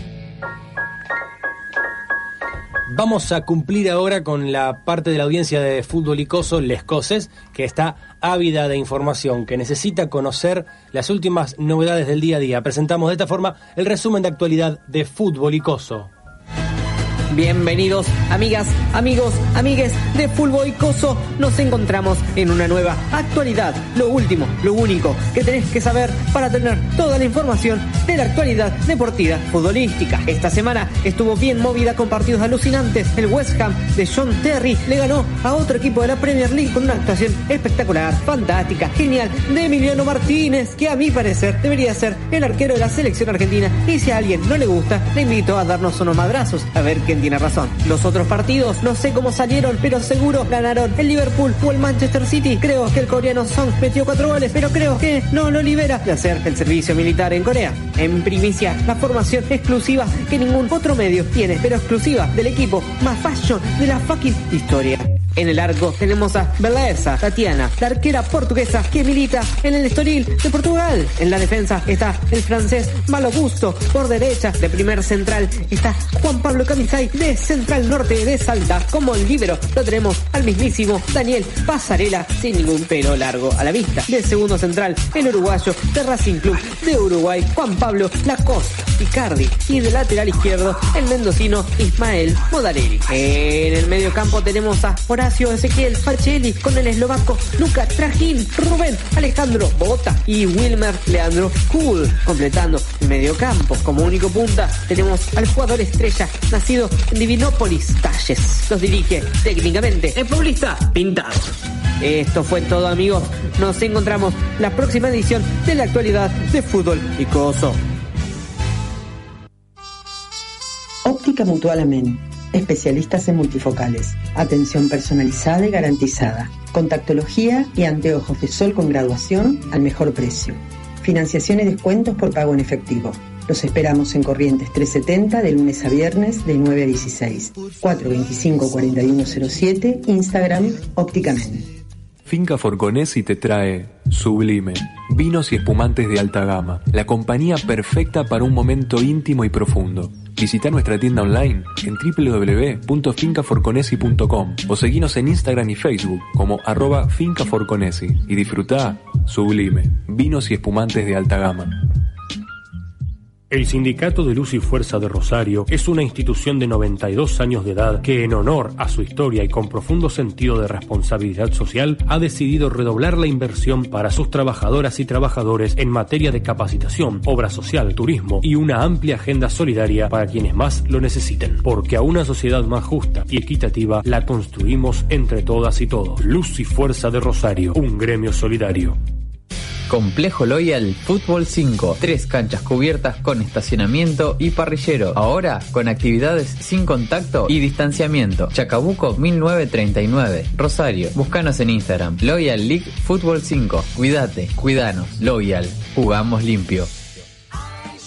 Vamos a cumplir ahora con la parte de la audiencia de Fútbol Icoso, Les Coses, que está ávida de información, que necesita conocer las últimas novedades del día a día. Presentamos de esta forma el resumen de actualidad de Fútbol Icoso. Bienvenidos, amigas, amigos, amigues de Fútbol y Coso. Nos encontramos en una nueva actualidad. Lo último, lo único que tenés que saber para tener toda la información de la actualidad deportiva futbolística. Esta semana estuvo bien movida con partidos alucinantes. El West Ham de John Terry le ganó a otro equipo de la Premier League con una actuación espectacular, fantástica, genial de Emiliano Martínez, que a mi parecer debería ser el arquero de la selección argentina. Y si a alguien no le gusta, le invito a darnos unos madrazos a ver tiene razón. Los otros partidos, no sé cómo salieron, pero seguro ganaron el Liverpool o el Manchester City. Creo que el coreano Song metió cuatro goles, pero creo que no lo libera de hacer el servicio militar en Corea. En primicia, la formación exclusiva que ningún otro medio tiene, pero exclusiva del equipo más fashion de la fucking historia. En el arco tenemos a Belaesa Tatiana, la arquera portuguesa que milita en el Estoril de Portugal. En la defensa está el francés Malo Gusto. Por derecha, de primer central, está Juan Pablo Camisay de Central Norte de Salta. Como el líbero lo tenemos al mismísimo Daniel Pasarela, sin ningún pelo largo a la vista. De segundo central, el uruguayo de Racing Club de Uruguay, Juan Pablo Lacoste Icardi. Y de lateral izquierdo, el mendocino Ismael Modarelli. En el medio campo tenemos a Horacio Ezequiel Farcelli con el eslovaco Luca Trajín, Rubén Alejandro Bota y Wilmer Leandro Cool. Completando el medio campo. Como único punta tenemos al jugador estrella nacido en Divinópolis, Talles. Los dirige técnicamente el futbolista Pintado. Esto fue todo amigos. Nos encontramos la próxima edición de la actualidad de fútbol y coso. Óptica Mutual Amén. Especialistas en multifocales. Atención personalizada y garantizada. Contactología y anteojos de sol con graduación al mejor precio. Financiación y descuentos por pago en efectivo. Los esperamos en Corrientes 370 de lunes a viernes de 9 a 16. 425-4107, Instagram Ópticamente. Finca Forconesi te trae Sublime, vinos y espumantes de alta gama, la compañía perfecta para un momento íntimo y profundo. Visita nuestra tienda online en www.fincaforconesi.com o seguinos en Instagram y Facebook como arroba fincaforconesi y disfruta Sublime, vinos y espumantes de alta gama. El Sindicato de Luz y Fuerza de Rosario es una institución de 92 años de edad que en honor a su historia y con profundo sentido de responsabilidad social ha decidido redoblar la inversión para sus trabajadoras y trabajadores en materia de capacitación, obra social, turismo y una amplia agenda solidaria para quienes más lo necesiten. Porque a una sociedad más justa y equitativa la construimos entre todas y todos. Luz y Fuerza de Rosario, un gremio solidario. Complejo Loyal Fútbol 5. Tres canchas cubiertas con estacionamiento y parrillero. Ahora con actividades sin contacto y distanciamiento. Chacabuco 1939. Rosario. Búscanos en Instagram. Loyal League Fútbol 5. Cuídate, cuidanos. Loyal. Jugamos limpio.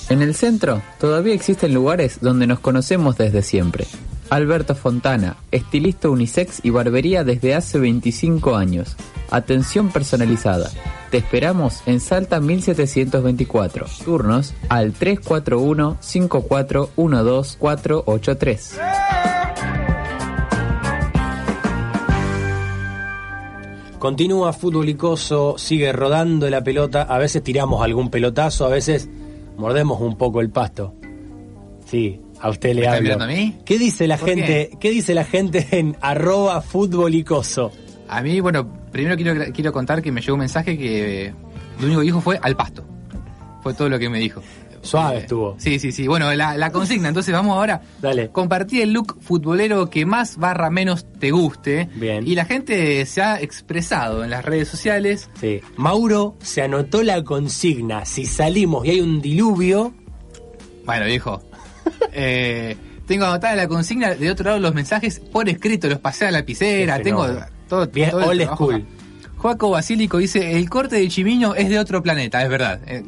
En el centro todavía existen lugares donde nos conocemos desde siempre. Alberto Fontana, estilista unisex y barbería desde hace 25 años. Atención personalizada. Te esperamos en Salta 1724. Turnos al 341 5412483. Continúa Fútbol Icoso, sigue rodando la pelota, a veces tiramos algún pelotazo, a veces mordemos un poco el pasto. Sí, a usted le ¿Me está hablo. mirando a mí? ¿Qué dice la ¿Por gente? qué? ¿Qué? dice la gente en arroba Fútbol Icoso? A mí, bueno, primero quiero, quiero contar que me llegó un mensaje que lo único que dijo fue al pasto. Fue todo lo que me dijo. Suave Eh, estuvo. Sí, sí, sí. Bueno, la, la consigna, entonces vamos ahora. Dale. Compartir el look futbolero que más barra menos te guste. Bien. Y la gente se ha expresado en las redes sociales. Sí. Mauro se anotó la consigna. Si salimos y hay un diluvio. Bueno, viejo. Eh, tengo anotada la consigna, de otro lado los mensajes por escrito, los pasé a la lapicera, tengo todo, Bien, todo old school. Joaco Basílico dice, el corte de Chimiño es de otro planeta, es verdad. Eh,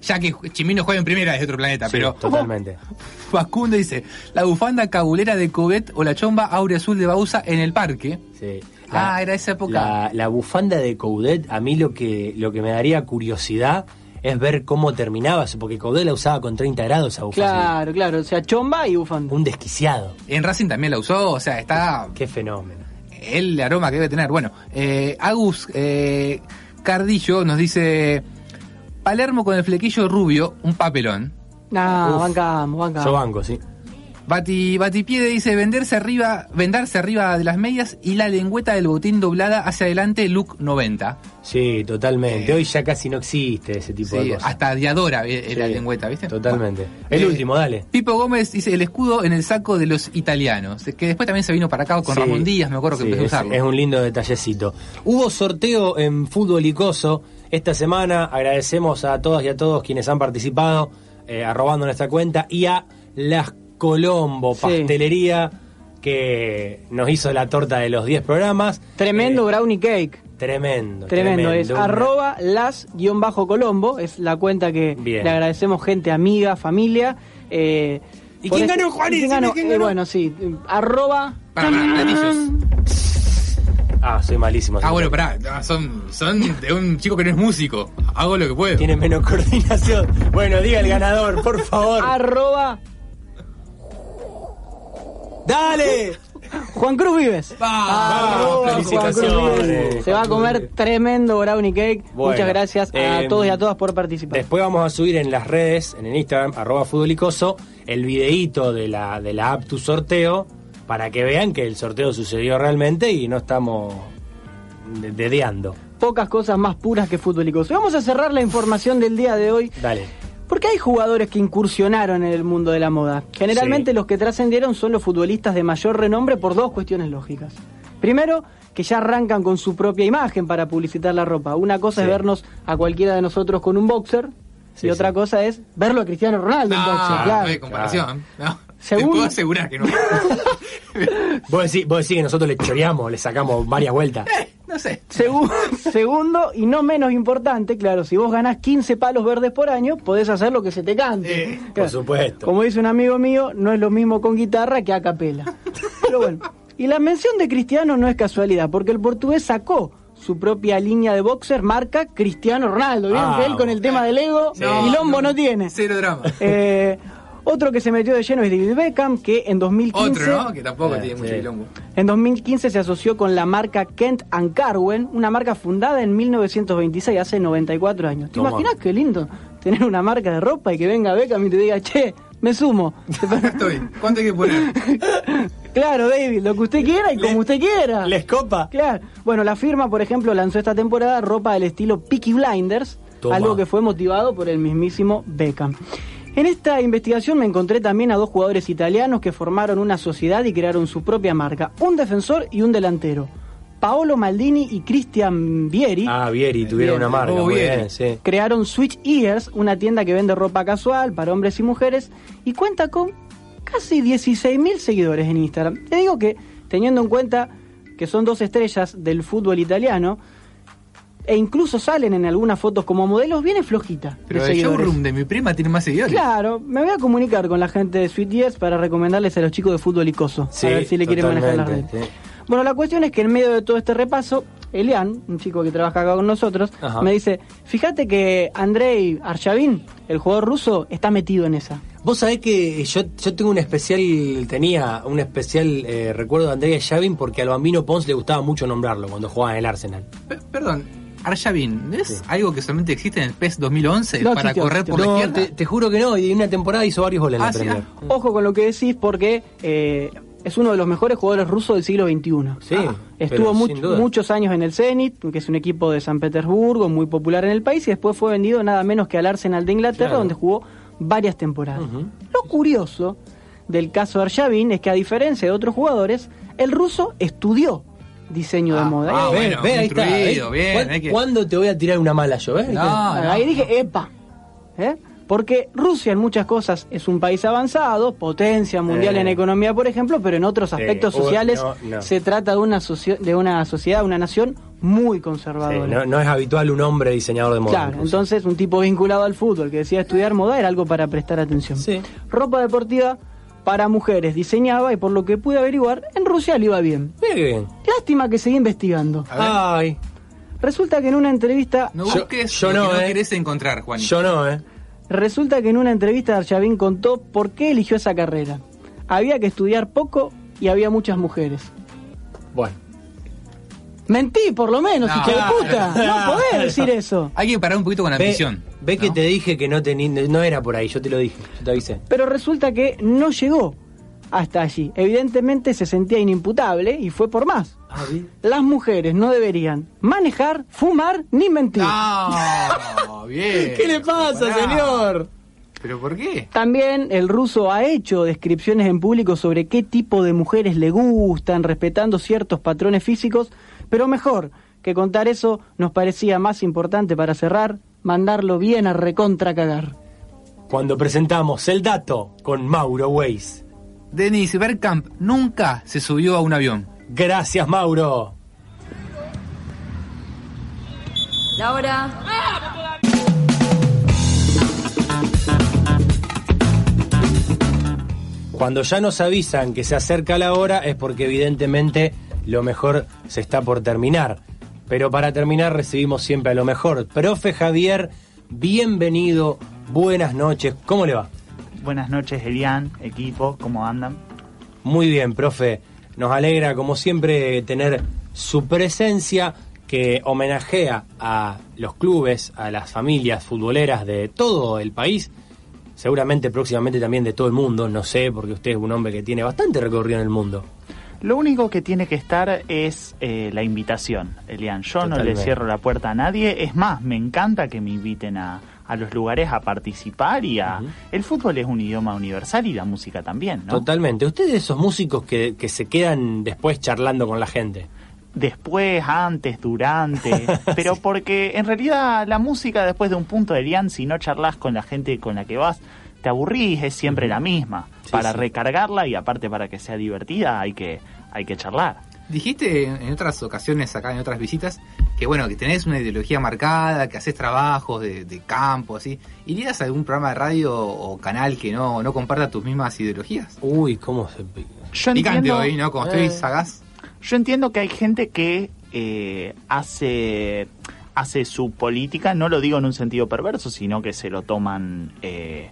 Ya que Chimino juega en primera es de otro planeta, Sí, pero totalmente. Facundo dice, la bufanda cabulera de Covet o la chomba aurea azul de Bausa en el parque. Sí. ah, era esa época. La, la bufanda de Coudet, a mí lo que, lo que me daría curiosidad es ver cómo terminaba eso, porque Coudet la usaba con 30 grados esa bufanda. Claro, claro. O sea, chomba y bufanda. Un desquiciado. En Racing también la usó, o sea, está Qué fenómeno. el aroma que debe tener. Bueno, eh, Agus eh, Cardillo nos dice, Palermo con el flequillo rubio, un papelón. No, Uf. bancamos, bancamos. Yo banco, sí. Bati, Batipiede dice venderse arriba, vendarse arriba de las medias y la lengüeta del botín doblada hacia adelante, look 90. Sí, totalmente. Hoy ya casi no existe ese tipo Eh. Sí, de cosas. hasta Diadora eh, la Sí, lengüeta, ¿viste? Totalmente. El Eh, último, dale. Pipo Gómez dice el escudo en el saco de los italianos, que después también se vino para acá con Sí, Ramón Díaz, me acuerdo que empezó a usarlo. es un lindo detallecito. Hubo sorteo en Fútbol Icoso esta semana. Agradecemos a todas y a todos quienes han participado, eh, arrobando nuestra cuenta, y a Las Colombo Pastelería, que nos hizo la torta de los 10 programas. Tremendo brownie cake. Tremendo. Tremendo, es Una- arroba las-colombo, es la cuenta que Bien. le agradecemos gente amiga, familia. eh, ¿Y quién este- ganó, Juan? ¿y quién ganó? quién Eh, ganó. bueno, sí, eh, arroba... Platillos. Ah, soy malísimo. Ah, bueno, pará, ah, son, son de un chico que no es músico. Hago lo que puedo. Tiene menos coordinación. Bueno, diga el ganador, por favor. Arroba ¡Dale! Juan Cruz Vives. Arroba Juan Cruz felicitaciones, Vives. Se va a comer tremendo brownie cake. Bueno, Muchas gracias a eh, todos y a todas por participar. Después vamos a subir en las redes, en el Instagram, arroba futbolicoso, el videíto de la, de la app Tu Sorteo, para que vean que el sorteo sucedió realmente y no estamos de- dedeando. Pocas cosas más puras que futbolicos. Vamos a cerrar la información del día de hoy. Dale. Porque hay jugadores que incursionaron en el mundo de la moda. Generalmente Sí. los que trascendieron son los futbolistas de mayor renombre por dos cuestiones lógicas. Primero, que ya arrancan con su propia imagen para publicitar la ropa. Una cosa es vernos a cualquiera de nosotros con un boxer Sí, y otra cosa es verlo a Cristiano Ronaldo en No, boxer. no Claro. hay comparación. No. Te Segundo- puedo asegurar que no. Vos decís, vos decís que nosotros le choreamos, le sacamos varias vueltas. no sé. Segu- segundo, y no menos importante, claro, si vos ganás 15 palos verdes por año, podés hacer lo que se te cante. Por Claro. supuesto. Como dice un amigo mío, no es lo mismo con guitarra que a capela. Pero bueno, y la mención de Cristiano no es casualidad, porque el portugués sacó su propia línea de boxer marca Cristiano Ronaldo. Vieron Ah, que él con el tema del ego, No, y Lombo no, no. tiene. Cero drama. Eh, otro que se metió de lleno es David Beckham, que en 2015... Otro, ¿no? Que tampoco Eh, tiene mucho quilombo. En 2015 se asoció con la marca Kent and Carwen, una marca fundada en 1926, hace 94 años. ¿Te Toma. imaginas qué lindo tener una marca de ropa y que venga Beckham y te diga, che, me sumo? Estoy. ¿Cuánto hay que poner? claro, David, lo que usted quiera y como usted quiera. ¿Les copa? Claro. Bueno, la firma, por ejemplo, lanzó esta temporada ropa del estilo Peaky Blinders, Toma. algo que fue motivado por el mismísimo Beckham. En esta investigación me encontré también a dos jugadores italianos que formaron una sociedad y crearon su propia marca, un defensor y un delantero. Paolo Maldini y Cristian Vieri Ah, Vieri, tuvieron una marca. Oh, muy Vieri. bien, sí. crearon Switch Ears, una tienda que vende ropa casual para hombres y mujeres y cuenta con casi 16.000 seguidores en Instagram. Te digo que, teniendo en cuenta que son dos estrellas del fútbol italiano, e incluso salen en algunas fotos como modelos, viene flojita. Pero de el showroom de mi prima tiene más seguidores. Claro, me voy a comunicar con la gente de Sweet Ears para recomendarles a los chicos de fútbol icoso. Sí, a ver si le quieren manejar las redes. totalmente, sí. Bueno, la cuestión es que en medio de todo este repaso, Elian, un chico que trabaja acá con nosotros, Ajá. me dice, fíjate que Andrei Arshavin, el jugador ruso, está metido en esa. Vos sabés que yo, yo tengo un especial, tenía un especial eh, recuerdo de Andrea Yavin porque al Bambino Pons le gustaba mucho nombrarlo cuando jugaba en el Arsenal. Pe- Perdón, Arshavin, ¿es algo que solamente existe en el PES 2011 No para existió, correr existió. por la No, izquierda? te, te juro que no, y en una temporada hizo varios goles en Ah, la sí, Premier. ah. Ojo con lo que decís porque eh, es uno de los mejores jugadores rusos del siglo XXI. Sí, Estuvo much- muchos años en el Zenit, que es un equipo de San Petersburgo, muy popular en el país, y después fue vendido nada menos que al Arsenal de Inglaterra, Claro. donde jugó varias temporadas. Lo curioso del caso de Arshavin es que a diferencia de otros jugadores, el ruso estudió diseño de moda. ah, bueno, Ve, ahí está. instruido, ¿eh? bien, ¿Cuán- hay que- ¿Cuándo te voy a tirar una mala yo? eh? No, Ahí dije, epa. ¿Eh? Porque Rusia en muchas cosas es un país avanzado, potencia mundial Eh. en economía, por ejemplo, pero en otros aspectos sociales no, no. se trata de una, socio- de una sociedad, una nación muy Sí, conservadora. no, no es habitual un hombre diseñador de moda. Claro, incluso. entonces un tipo vinculado al fútbol que decía estudiar moda era algo para prestar atención. Ropa deportiva para mujeres diseñaba y por lo que pude averiguar, en Rusia le iba bien. Mira qué bien. Lástima que seguí investigando. Ay. Resulta que en una entrevista... No busques yo lo no, que no eh. querés encontrar, Juan. Yo no, ¿eh? Resulta que en una entrevista Arshavin contó por qué eligió esa carrera. Había que estudiar poco y había muchas mujeres. Bueno. Mentí, por lo menos, No, hijo de puta. No podés decir eso. Hay que parar un poquito con la Ve, ambición. ve que te dije que no, tení- no era por ahí, yo te lo dije, yo te avisé. Pero resulta que no llegó hasta allí. Evidentemente se sentía inimputable y fue por más. Las mujeres no deberían manejar, fumar ni mentir. No, bien. ¿Qué le pasa, señor? ¿Pero por qué? También el ruso ha hecho descripciones en público sobre qué tipo de mujeres le gustan, respetando ciertos patrones físicos, pero mejor que contar eso nos parecía más importante para cerrar, mandarlo bien a recontra cagar. Cuando presentamos el dato con Mauro Weiss. Denis Bergkamp nunca se subió a un avión. Gracias, Mauro. La hora. Cuando ya nos avisan que se acerca la hora es porque evidentemente lo mejor se está por terminar. Pero para terminar recibimos siempre a lo mejor. Profe Javier, bienvenido, buenas noches, ¿cómo le va? Buenas noches, Elian, equipo, ¿cómo andan? Muy bien, profe. Nos alegra, como siempre, tener su presencia que homenajea a los clubes, a las familias futboleras de todo el país. Seguramente próximamente también de todo el mundo, no sé, porque usted es un hombre que tiene bastante recorrido en el mundo. Lo único que tiene que estar es eh, la invitación, Elian. Yo no le cierro la puerta a nadie. Es más, me encanta que me inviten a, a los lugares a participar y a... El fútbol es un idioma universal y la música también, ¿no? Totalmente. Usted es de esos músicos que, que se quedan después charlando con la gente. Después, antes, durante, pero porque en realidad la música después de un punto de Elian, si no charlas con la gente con la que vas, te aburrís, es siempre la misma. para sí. recargarla y aparte para que sea divertida hay que, hay que charlar. Dijiste en otras ocasiones, acá en otras visitas, que bueno, que tenés una ideología marcada, que haces trabajos de, de campo, así. ¿Irías a algún programa de radio o canal que no, no comparta tus mismas ideologías? Uy, ¿cómo se Yo Picante entiendo- hoy, ¿no? Como Eh. estoy sagaz. Yo entiendo que hay gente que eh, hace, hace su política, no lo digo en un sentido perverso, sino que se lo toman eh,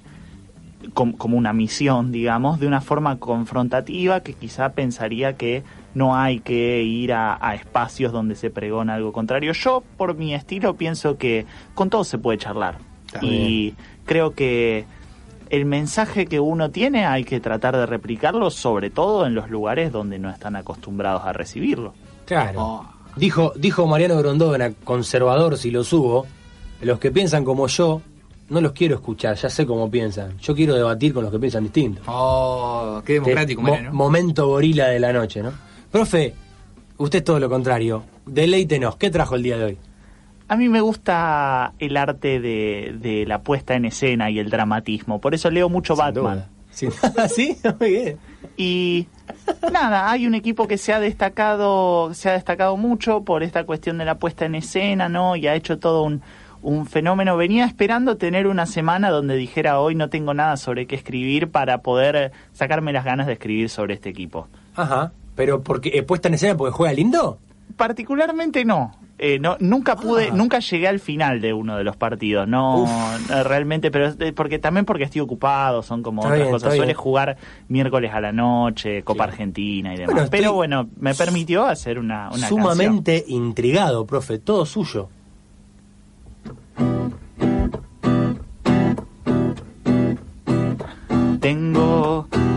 com- como una misión, digamos, de una forma confrontativa que quizá pensaría que no hay que ir a, a espacios donde se pregona algo contrario. Yo, por mi estilo, pienso que con todo se puede charlar. Y creo que el mensaje que uno tiene hay que tratar de replicarlo, sobre todo en los lugares donde no están acostumbrados a recibirlo. Claro. Dijo, dijo Mariano Grondona, conservador si lo subo, los que piensan como yo, no los quiero escuchar, ya sé cómo piensan. Yo quiero debatir con los que piensan distinto. Oh, qué democrático, Mo- Mariano. Momento gorila de la noche, ¿no? Profe, usted es todo lo contrario. Deleítenos, ¿qué trajo el día de hoy? A mí me gusta el arte de, de la puesta en escena y el dramatismo, por eso leo mucho Batman. ¿Sí? Muy bien. Y nada, hay un equipo que se ha destacado, se ha destacado mucho por esta cuestión de la puesta en escena, ¿no? Y ha hecho todo un, un fenómeno. Venía esperando tener una semana donde dijera hoy no tengo nada sobre qué escribir para poder sacarme las ganas de escribir sobre este equipo. Ajá, pero porque eh, puesta en escena porque juega lindo. Particularmente no. Eh, no nunca pude, nunca llegué al final de uno de los partidos, no eh, realmente, pero porque también porque estoy ocupado, son como Está otras bien, cosas. Suele jugar miércoles a la noche, Copa Argentina y demás. Bueno, pero bueno, me permitió hacer una, una canción. Sumamente intrigado, profe, todo suyo. Mm-hmm.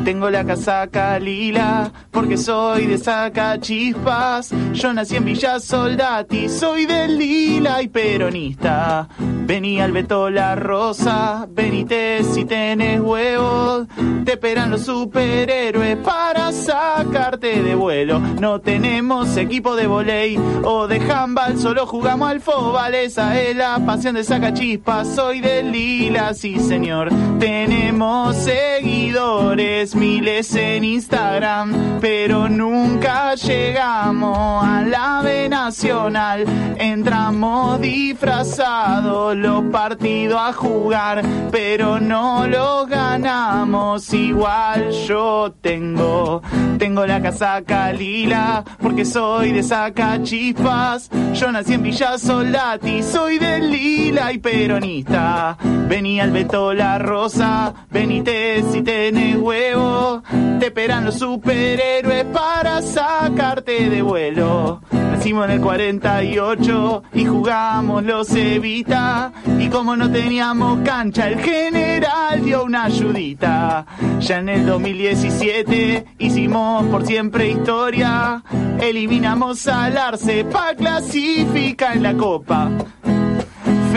Tengo la casaca lila porque soy de saca chispas. Yo nací en Villa Soldati, soy del lila y peronista. Vení al Beto la Rosa, venite si tenés huevos. Te esperan los superhéroes para sacarte de vuelo. No tenemos equipo de volei o de handball, solo jugamos al fútbol. Esa es la pasión de saca chispas. Soy del lila, sí señor. Tenemos seguidores, miles en Instagram, pero nunca llegamos a la B Nacional. Entramos disfrazados los partidos a jugar, pero no los ganamos. Igual yo tengo, tengo la casaca lila, porque soy de saca chispas. Yo nací en Villa Soldati, soy del lila y peronista. Venía el Beto la Rosa, venite si tenés huevo. Te esperan los superhéroes para sacarte de vuelo. Nacimos en el 48 y jugamos los Evita. Y como no teníamos cancha, el general dio una ayudita. Ya en el 2017 hicimos por siempre historia. Eliminamos al Arce pa' clasificar en la Copa.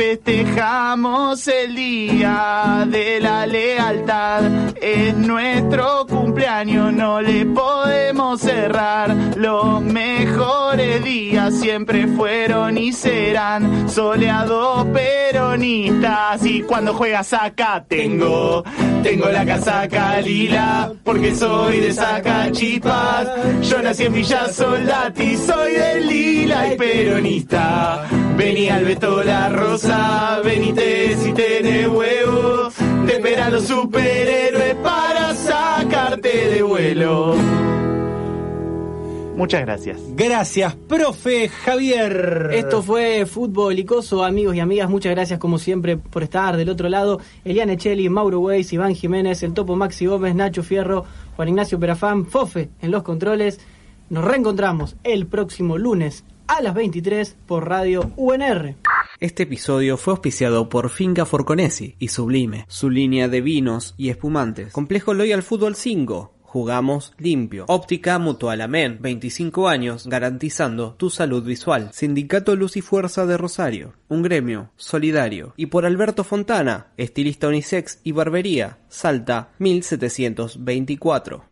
Festejamos el día de la lealtad. Es nuestro cumpleaños, no le podemos cerrar. Los mejores días siempre fueron y serán soleados peronistas. Y cuando juegas acá tengo, tengo la casaca lila, porque soy de Sacachipas. Yo nací en Villa Soldati, soy del lila y peronista. Venía al Beto la Rosa, venite si tenés huevos. Te esperan los superhéroes para sacarte de vuelo. Muchas gracias. Gracias, profe Javier. Esto fue Fútbol Icoso, amigos y amigas. Muchas gracias, como siempre, por estar del otro lado. Eliane Cheli, Mauro Weiss, Iván Jiménez, el Topo Maxi Gómez, Nacho Fierro, Juan Ignacio Perafán, Fofe en los controles. Nos reencontramos el próximo lunes a las 23 por Radio UNR. Este episodio fue auspiciado por Finca Forconesi y Sublime, su línea de vinos y espumantes. Complejo Loyal Fútbol 5. Jugamos limpio. Óptica Mutual Amén. 25 años garantizando tu salud visual. Sindicato Luz y Fuerza de Rosario. Un gremio solidario. Y por Alberto Fontana, estilista unisex y barbería. Salta 1724.